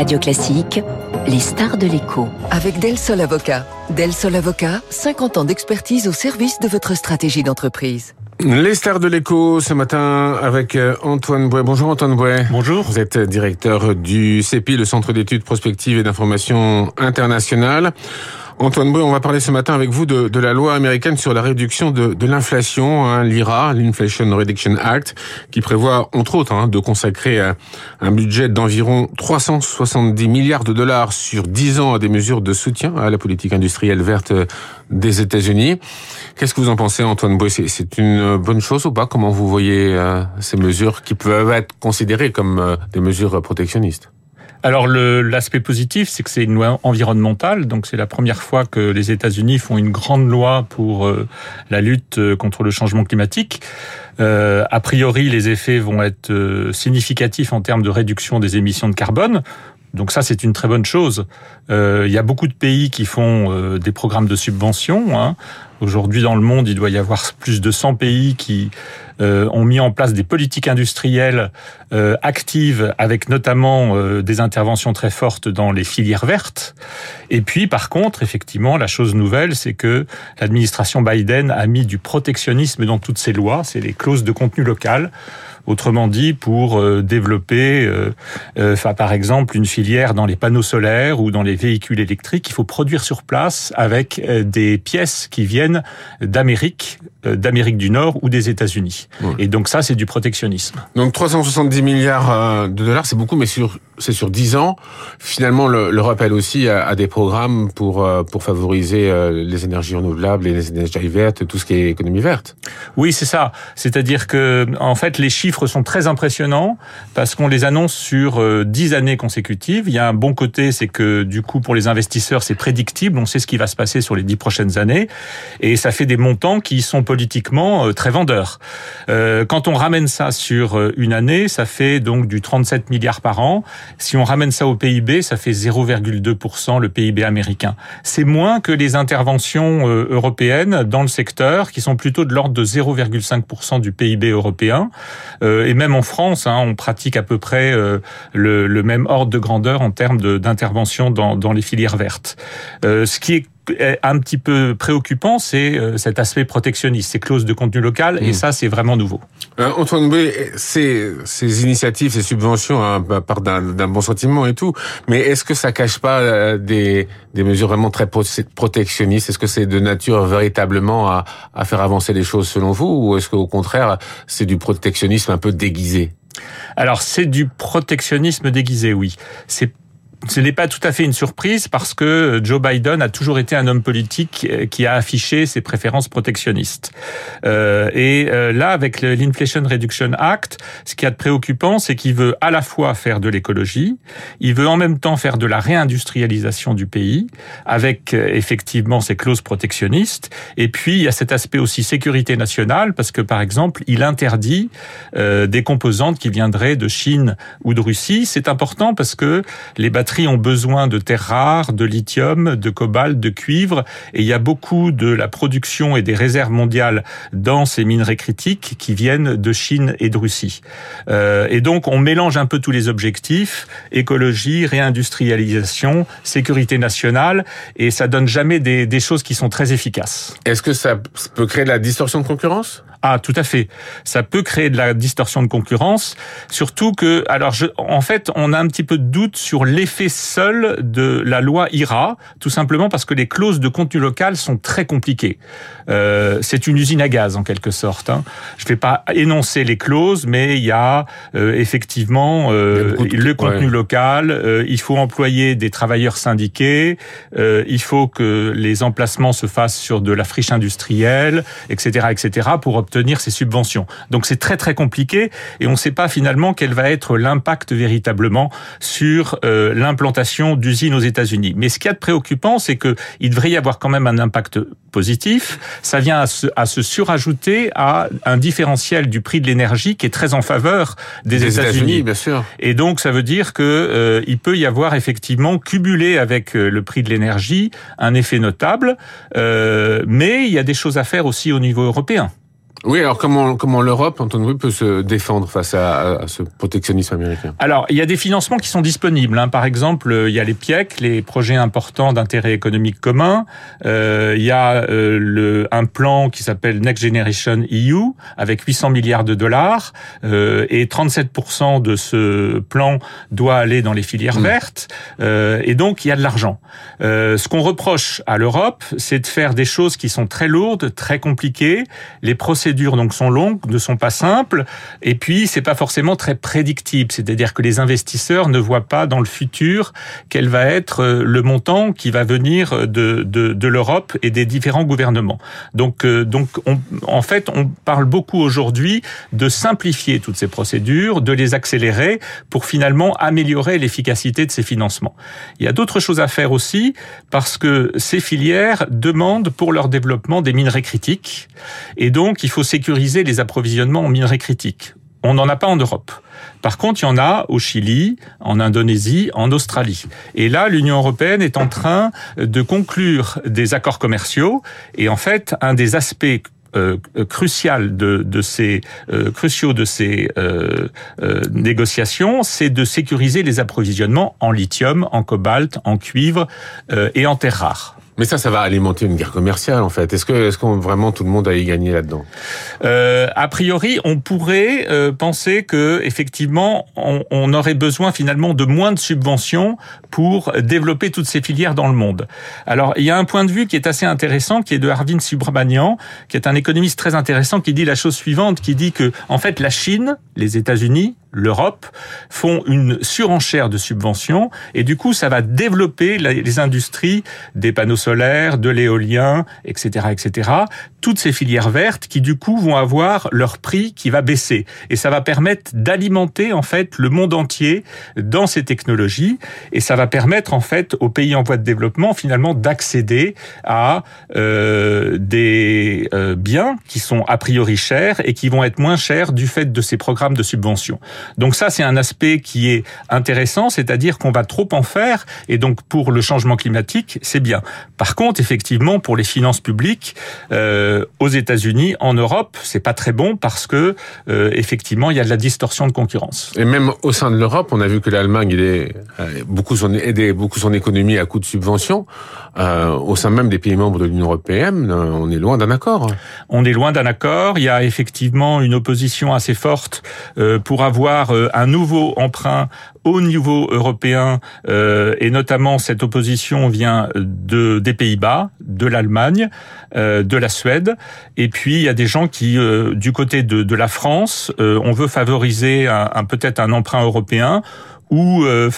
Radio Classique, les stars de l'écho. Avec Del Sol Avocat. Del Sol Avocat, 50 ans d'expertise au service de votre stratégie d'entreprise. Les stars de l'écho ce matin avec euh, Antoine Bouet. Bonjour Antoine Bouet. Bonjour. Vous êtes directeur du CEPI, le Centre d'études prospectives et d'information internationale. Antoine Bouet, on va parler ce matin avec vous de, la loi américaine sur la réduction de, l'inflation, hein, l'IRA, l'Inflation Reduction Act, qui prévoit entre autres hein, de consacrer un, budget d'environ 370 milliards de dollars sur 10 ans à des mesures de soutien à la politique industrielle verte des États-Unis. Qu'est-ce que vous en pensez, Antoine Bouet C'est une bonne chose ou pas? Comment vous voyez euh, ces mesures qui peuvent être considérées comme euh, des mesures protectionnistes? Alors l'aspect positif, c'est que c'est une loi environnementale, donc c'est la première fois que les États-Unis font une grande loi pour euh, la lutte euh, contre le changement climatique. Euh, a priori, les effets vont être significatifs en termes de réduction des émissions de carbone. Donc ça, c'est une très bonne chose. Il y a beaucoup de pays qui font des programmes de subvention. Hein. Aujourd'hui, dans le monde, il doit y avoir plus de 100 pays qui euh, ont mis en place des politiques industrielles euh, actives, avec notamment euh, des interventions très fortes dans les filières vertes. Et puis, par contre, effectivement, la chose nouvelle, c'est que l'administration Biden a mis du protectionnisme dans toutes ses lois. C'est les clauses de contenu local. Autrement dit, pour développer, par exemple, une filière dans les panneaux solaires ou dans les véhicules électriques, il faut produire sur place avec des pièces qui viennent d'Amérique, d'Amérique du Nord ou des États-Unis. Et donc ça, c'est du protectionnisme. Donc 370 milliards de dollars, c'est beaucoup, mais sur c'est sur 10 ans. Finalement, l'Europe, elle aussi, a, des programmes pour pour favoriser les énergies renouvelables et les énergies vertes, tout ce qui est économie verte. Oui, c'est ça. C'est-à-dire que, en fait, les chiffres sont très impressionnants parce qu'on les annonce sur dix années consécutives. Il y a un bon côté, c'est que du coup, pour les investisseurs, c'est prédictible. On sait ce qui va se passer sur les dix prochaines années. Et ça fait des montants qui sont politiquement très vendeurs. Quand on ramène ça sur une année, ça fait donc du 37 milliards par an. Si on ramène ça au PIB, ça fait 0,2% le PIB américain. C'est moins que les interventions européennes dans le secteur, qui sont plutôt de l'ordre de 0,5% du PIB européen. Euh, et même en France, hein, on pratique à peu près euh, le, même ordre de grandeur en termes d'intervention dans, les filières vertes. Euh, ce qui est un petit peu préoccupant, c'est cet aspect protectionniste, ces clauses de contenu local, mmh. et ça, c'est vraiment nouveau. Euh, Antoine ces, ces initiatives, ces subventions, hein, partent d'un bon sentiment et tout, mais est-ce que ça cache pas euh, des, des mesures vraiment très protectionnistes? Est-ce que c'est de nature véritablement à, à faire avancer les choses selon vous, ou est-ce qu'au contraire, c'est du protectionnisme un peu déguisé? Alors c'est du protectionnisme déguisé, oui. C'est ce n'est pas tout à fait une surprise parce que Joe Biden a toujours été un homme politique qui a affiché ses préférences protectionnistes. Euh, et euh, là, avec l'Inflation Reduction Act, ce qui est préoccupant, c'est qu'il veut à la fois faire de l'écologie, il veut en même temps faire de la réindustrialisation du pays, avec euh, effectivement ses clauses protectionnistes. Et puis, il y a cet aspect aussi sécurité nationale, parce que par exemple, il interdit euh, des composantes qui viendraient de Chine ou de Russie. C'est important parce que les batteries ont besoin de terres rares, de lithium, de cobalt, de cuivre, et il y a beaucoup de la production et des réserves mondiales dans ces minerais critiques qui viennent de Chine et de Russie. Euh, et donc on mélange un peu tous les objectifs, écologie, réindustrialisation, sécurité nationale, et ça donne jamais des, des choses qui sont très efficaces. Est-ce que ça peut créer de la distorsion de concurrence? Ah, tout à fait. Ça peut créer de la distorsion de concurrence, surtout que, alors, je, en fait, on a un petit peu de doute sur l'effet seul de la loi IRA, tout simplement parce que les clauses de contenu local sont très compliquées. Euh, c'est une usine à gaz en quelque sorte. Hein. Je ne vais pas énoncer les clauses, mais il y a euh, effectivement euh, il le contenu ouais. local. Euh, il faut employer des travailleurs syndiqués. Euh, il faut que les emplacements se fassent sur de la friche industrielle, etc., etc., pour obtenir ces subventions. Donc c'est très très compliqué et on ne sait pas finalement quel va être l'impact véritablement sur euh, l'implantation d'usines aux États-Unis. Mais ce qui est de préoccupant, c'est que il devrait y avoir quand même un impact positif. Ça vient à se, à se surajouter à un différentiel du prix de l'énergie qui est très en faveur des, des États-Unis. États bien sûr. Et donc ça veut dire que euh, il peut y avoir effectivement cumulé avec euh, le prix de l'énergie un effet notable, euh, mais il y a des choses à faire aussi au niveau européen. Oui, alors comment, comment l'Europe, Antoine peut se défendre face à, ce protectionnisme américain? Alors, il y a des financements qui sont disponibles. Hein. Par exemple, il y a les PIEC, les projets importants d'intérêt économique commun. Euh, il y a euh, le, un plan qui s'appelle Next Generation EU, avec 800 milliards de dollars. Euh, et 37% de ce plan doit aller dans les filières mmh. vertes. Euh, et donc, il y a de l'argent. Euh, ce qu'on reproche à l'Europe, c'est de faire des choses qui sont très lourdes, très compliquées. Les procédures donc sont longues, ne sont pas simples, et puis c'est pas forcément très prédictible. C'est-à-dire que les investisseurs ne voient pas dans le futur quel va être euh, le montant qui va venir de, de, de l'Europe et des différents gouvernements. Donc, euh, donc on, en fait, on parle beaucoup aujourd'hui de simplifier toutes ces procédures, de les accélérer pour finalement améliorer l'efficacité de ces financements. Il y a d'autres choses à faire aussi parce que ces filières demandent pour leur développement des minerais critiques et donc il faut sécuriser les approvisionnements en minerais critiques. On n'en a pas en Europe. Par contre, il y en a au Chili, en Indonésie, en Australie. Et là, l'Union européenne est en train de conclure des accords commerciaux. Et en fait, un des aspects euh, euh, cruciaux de ces euh, négociations, c'est de sécuriser les approvisionnements en lithium, en cobalt, en cuivre et en terres rares. Mais ça, ça va alimenter une guerre commerciale en fait. Est-ce que, est-ce qu'on vraiment tout le monde a y gagné là-dedans? Euh, A priori, on pourrait euh, penser que effectivement, on, on, aurait besoin finalement de moins de subventions pour développer toutes ces filières dans le monde. Alors, il y a un point de vue qui est assez intéressant, qui est de Arvind Subramanian, qui est un économiste très intéressant, qui dit la chose suivante, qui dit que en fait, la Chine, les États-Unis, l'Europe font une surenchère de subventions et du coup ça va développer les industries des panneaux solaires, de l'éolien, etc., etc. Toutes ces filières vertes qui du coup vont avoir leur prix qui va baisser et ça va permettre d'alimenter en fait le monde entier dans ces technologies et ça va permettre en fait aux pays en voie de développement finalement d'accéder à euh, des euh, biens qui sont a priori chers et qui vont être moins chers du fait de ces programmes de subventions. Donc ça, c'est un aspect qui est intéressant, c'est-à-dire qu'on va trop en faire, et donc pour le changement climatique, c'est bien. Par contre, effectivement, pour les finances publiques, euh, aux États-Unis, en Europe, c'est pas très bon parce que euh, effectivement, il y a de la distorsion de concurrence. Et même au sein de l'Europe, on a vu que l'Allemagne aidait euh, beaucoup son aidait beaucoup son économie à coup de subventions. Euh, au sein même des pays membres de l'Union européenne, euh, on est loin d'un accord. On est loin d'un accord. Il y a effectivement une opposition assez forte euh, pour avoir un nouveau emprunt au niveau européen, et notamment cette opposition vient de des Pays-Bas, de l'Allemagne, de la Suède, et puis il y a des gens qui, du côté de, de la France, on veut favoriser un peut-être un emprunt européen ou euh,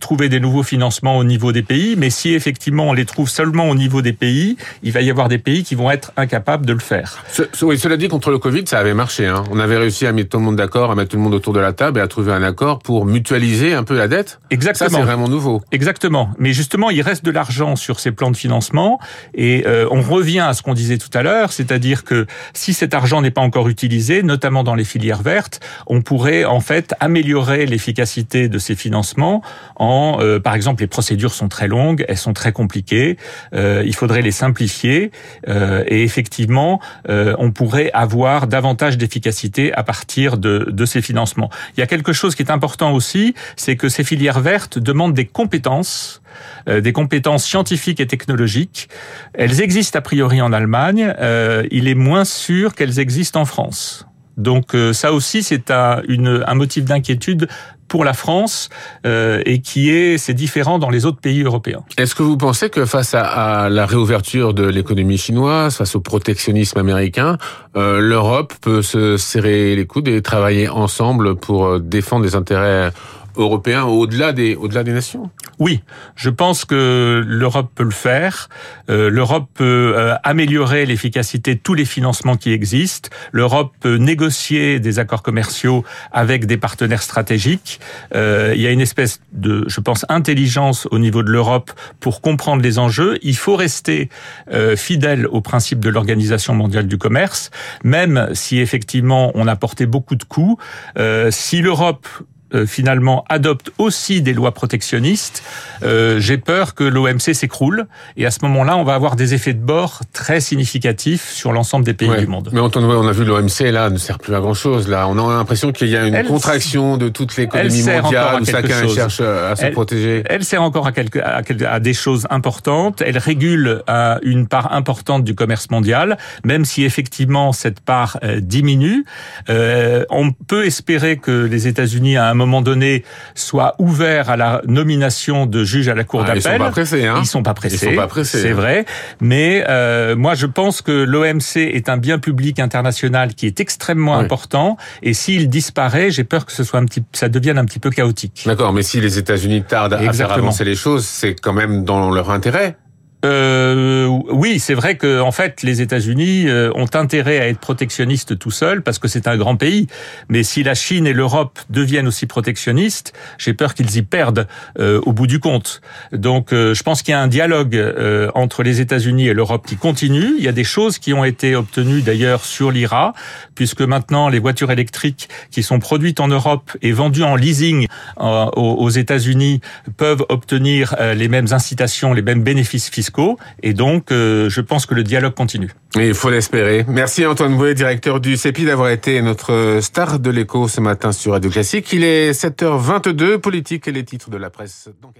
trouver des nouveaux financements au niveau des pays. Mais si effectivement on les trouve seulement au niveau des pays, il va y avoir des pays qui vont être incapables de le faire. oui, cela dit, contre le Covid, ça avait marché. Hein. On avait réussi à mettre tout le monde d'accord, à mettre tout le monde autour de la table et à trouver un accord pour mutualiser un peu la dette. Exactement. Ça, c'est vraiment nouveau. Exactement. Mais justement, il reste de l'argent sur ces plans de financement et euh, on revient à ce qu'on disait tout à l'heure, c'est-à-dire que si cet argent n'est pas encore utilisé, notamment dans les filières vertes, on pourrait en fait améliorer l'efficacité de ces financement en, euh, par exemple, les procédures sont très longues, elles sont très compliquées, euh, il faudrait les simplifier euh, et effectivement, on pourrait avoir davantage d'efficacité à partir de, de ces financements. Il y a quelque chose qui est important aussi, c'est que ces filières vertes demandent des compétences des compétences scientifiques et technologiques. Elles existent a priori en Allemagne. il est moins sûr qu'elles existent en France. Donc ça aussi, c'est un, un motif d'inquiétude pour la France euh, et qui est c'est différent dans les autres pays européens. Est-ce que vous pensez que face à, la réouverture de l'économie chinoise, face au protectionnisme américain, euh, l'Europe peut se serrer les coudes et travailler ensemble pour euh, défendre les intérêts européen au-delà des, au-delà des nations Oui, je pense que l'Europe peut le faire. Euh, L'Europe peut euh, améliorer l'efficacité de tous les financements qui existent. L'Europe peut négocier des accords commerciaux avec des partenaires stratégiques. Euh, il y a une espèce de, je pense, intelligence au niveau de l'Europe pour comprendre les enjeux. Il faut rester euh, fidèle au principe de l'Organisation mondiale du commerce, même si effectivement on a porté beaucoup de coups. Euh, si l'Europe euh, finalement adopte aussi des lois protectionnistes, euh, j'ai peur que l'OMC s'écroule et à ce moment-là, on va avoir des effets de bord très significatifs sur l'ensemble des pays du monde. Mais on, on a vu l'OMC là ne sert plus à grand chose. Là, on a l'impression qu'il y a une contraction de toute l'économie mondiale. Où chacun cherche à se protéger. Elle sert encore à, quelque, à, à, des choses importantes. Elle régule à une part importante du commerce mondial, même si effectivement cette part euh, diminue. Euh, on peut espérer que les États-Unis à un moment donné soit ouvert à la nomination de juges à la Cour d'appel. Ah, ils sont pas pressés, hein Ils sont pas pressés. Ils sont pas pressés. C'est hein. vrai. Mais euh, moi, je pense que l'OMC est un bien public international qui est extrêmement oui. important. Et s'il disparaît, j'ai peur que ce soit un petit, ça devienne un petit peu chaotique. D'accord. Mais si les États-Unis tardent à faire avancer les choses, c'est quand même dans leur intérêt. Euh, oui, c'est vrai que en fait, les États-Unis euh, ont intérêt à être protectionnistes tout seuls parce que c'est un grand pays. Mais si la Chine et l'Europe deviennent aussi protectionnistes, j'ai peur qu'ils y perdent euh, au bout du compte. Donc, euh, je pense qu'il y a un dialogue euh, entre les États-Unis et l'Europe qui continue. Il y a des choses qui ont été obtenues d'ailleurs sur l'IRA, puisque maintenant les voitures électriques qui sont produites en Europe et vendues en leasing euh, aux États-Unis peuvent obtenir les mêmes incitations, les mêmes bénéfices fiscaux. Et donc, je pense que le dialogue continue. Et il faut l'espérer. Merci Antoine Bouet, directeur du CEPI, d'avoir été notre star de l'écho ce matin sur Radio Classique. Il est 7h22, politique et les titres de la presse dans